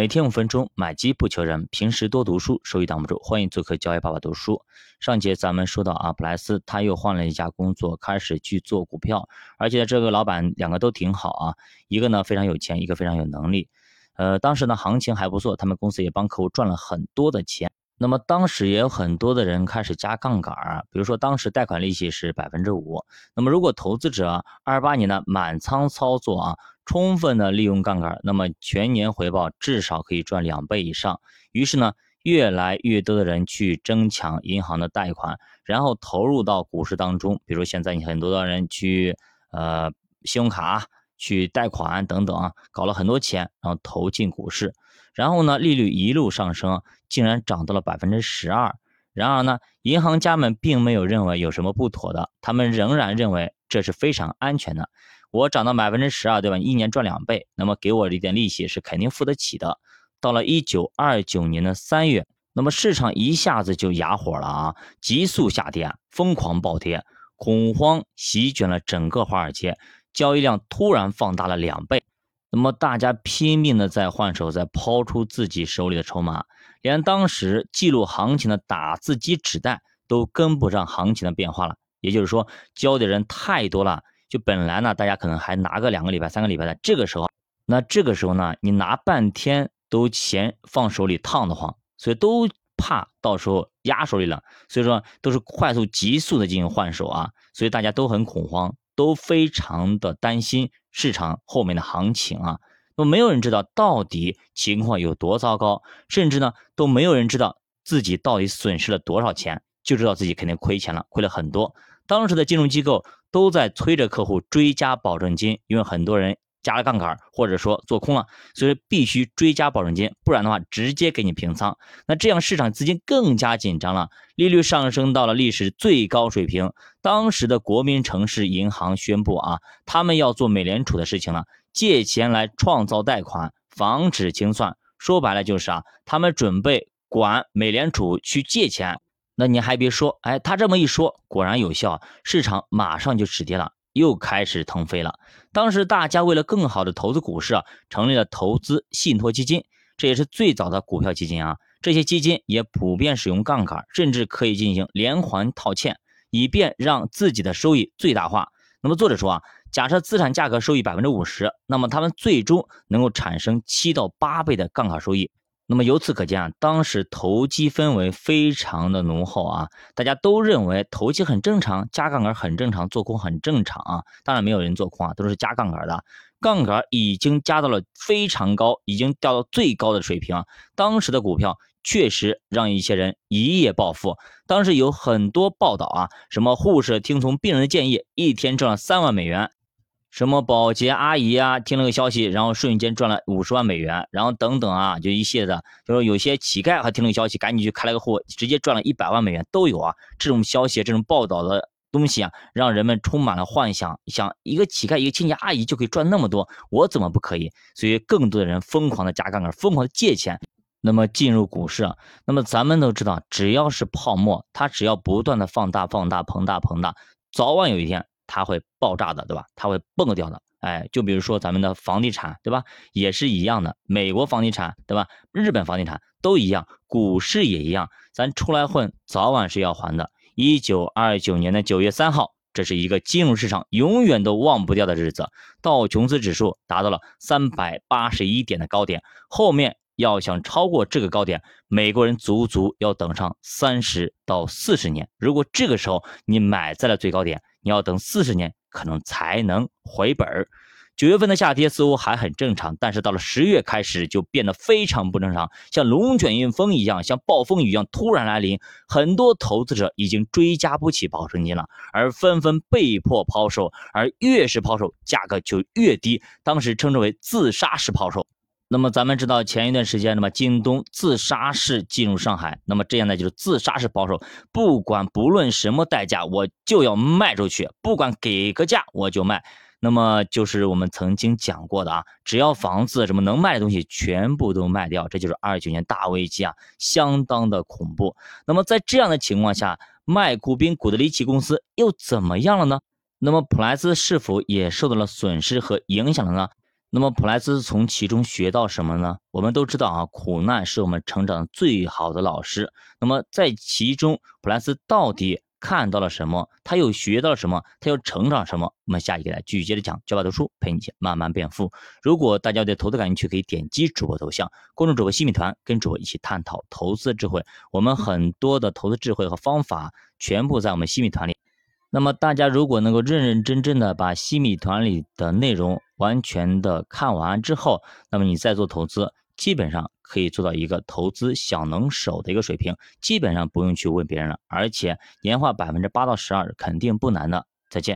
每天五分钟，买鸡不求人。平时多读书，收益挡不住。欢迎做客交易爸爸读书。上节咱们说到啊，普莱斯他又换了一家工作，开始去做股票，而且这个老板两个都挺好啊，一个呢非常有钱，一个非常有能力。呃，当时呢行情还不错，他们公司也帮客户赚了很多的钱。那么当时也有很多的人开始加杠杆儿，比如说当时贷款利息是百分之五，那么如果投资者二八年的满仓操作啊。充分的利用杠杆，那么全年回报至少可以赚两倍以上。于是呢，越来越多的人去争抢银行的贷款，然后投入到股市当中。比如现在你很多的人去呃信用卡去贷款等等啊，搞了很多钱，然后投进股市，然后呢利率一路上升，竟然涨到了百分之十二。然而呢，银行家们并没有认为有什么不妥的，他们仍然认为这是非常安全的。我涨到百分之十二，对吧？一年赚两倍，那么给我一点利息是肯定付得起的。到了一九二九年的三月，那么市场一下子就哑火了啊，急速下跌，疯狂暴跌，恐慌席卷了整个华尔街，交易量突然放大了两倍。那么大家拼命的在换手，在抛出自己手里的筹码，连当时记录行情的打字机纸袋都跟不上行情的变化了。也就是说，交的人太多了。就本来呢，大家可能还拿个两个礼拜、三个礼拜的，这个时候，那这个时候呢，你拿半天都嫌放手里烫得慌，所以都怕到时候压手里了，所以说都是快速、急速的进行换手啊，所以大家都很恐慌，都非常的担心市场后面的行情啊。那么没有人知道到底情况有多糟糕，甚至呢都没有人知道自己到底损失了多少钱，就知道自己肯定亏钱了，亏了很多。当时的金融机构都在催着客户追加保证金，因为很多人加了杠杆或者说做空了，所以必须追加保证金，不然的话直接给你平仓。那这样市场资金更加紧张了，利率上升到了历史最高水平。当时的国民城市银行宣布啊，他们要做美联储的事情了，借钱来创造贷款，防止清算。说白了就是啊，他们准备管美联储去借钱。那你还别说，哎，他这么一说，果然有效，市场马上就止跌了，又开始腾飞了。当时大家为了更好的投资股市啊，成立了投资信托基金，这也是最早的股票基金啊。这些基金也普遍使用杠杆，甚至可以进行连环套现，以便让自己的收益最大化。那么作者说啊，假设资产价格收益百分之五十，那么他们最终能够产生七到八倍的杠杆收益。那么由此可见啊，当时投机氛围非常的浓厚啊，大家都认为投机很正常，加杠杆很正常，做空很正常啊。当然没有人做空啊，都是加杠杆的，杠杆已经加到了非常高，已经掉到最高的水平啊。当时的股票确实让一些人一夜暴富，当时有很多报道啊，什么护士听从病人的建议，一天挣了三万美元。什么保洁阿姨啊，听了个消息，然后瞬间赚了五十万美元，然后等等啊，就一系列的，就是有些乞丐还听了个消息，赶紧去开了个户，直接赚了一百万美元都有啊。这种消息，这种报道的东西啊，让人们充满了幻想，想一个乞丐，一个清洁阿姨就可以赚那么多，我怎么不可以？所以更多的人疯狂的加杠杆，疯狂的借钱，那么进入股市。那么咱们都知道，只要是泡沫，它只要不断的放大、放大、膨大、膨大，早晚有一天。它会爆炸的，对吧？它会蹦掉的。哎，就比如说咱们的房地产，对吧？也是一样的。美国房地产，对吧？日本房地产都一样，股市也一样。咱出来混，早晚是要还的。一九二九年的九月三号，这是一个金融市场永远都忘不掉的日子。道琼斯指数达到了三百八十一点的高点，后面要想超过这个高点，美国人足足要等上三十到四十年。如果这个时候你买在了最高点，你要等四十年，可能才能回本儿。九月份的下跌似乎还很正常，但是到了十月开始就变得非常不正常，像龙卷风一样，像暴风雨一样突然来临。很多投资者已经追加不起保证金了，而纷纷被迫抛售，而越是抛售，价格就越低。当时称之为自杀式抛售。那么咱们知道前一段时间，那么京东自杀式进入上海，那么这样呢就是自杀式保守，不管不论什么代价，我就要卖出去，不管给个价我就卖。那么就是我们曾经讲过的啊，只要房子什么能卖的东西全部都卖掉，这就是二九年大危机啊，相当的恐怖。那么在这样的情况下，卖股兵古德里奇公司又怎么样了呢？那么普莱斯是否也受到了损失和影响了呢？那么普莱斯从其中学到什么呢？我们都知道啊，苦难是我们成长最好的老师。那么在其中，普莱斯到底看到了什么？他又学到了什么？他又成长什么？我们下一个来继续接着讲，教爸读书陪你一起慢慢变富。如果大家对投资感兴趣，可以点击主播头像，关注主播新米团，跟主播一起探讨投资智慧。我们很多的投资智慧和方法全部在我们新米团里。那么大家如果能够认认真真的把西米团里的内容完全的看完之后，那么你再做投资，基本上可以做到一个投资小能手的一个水平，基本上不用去问别人了，而且年化百分之八到十二肯定不难的。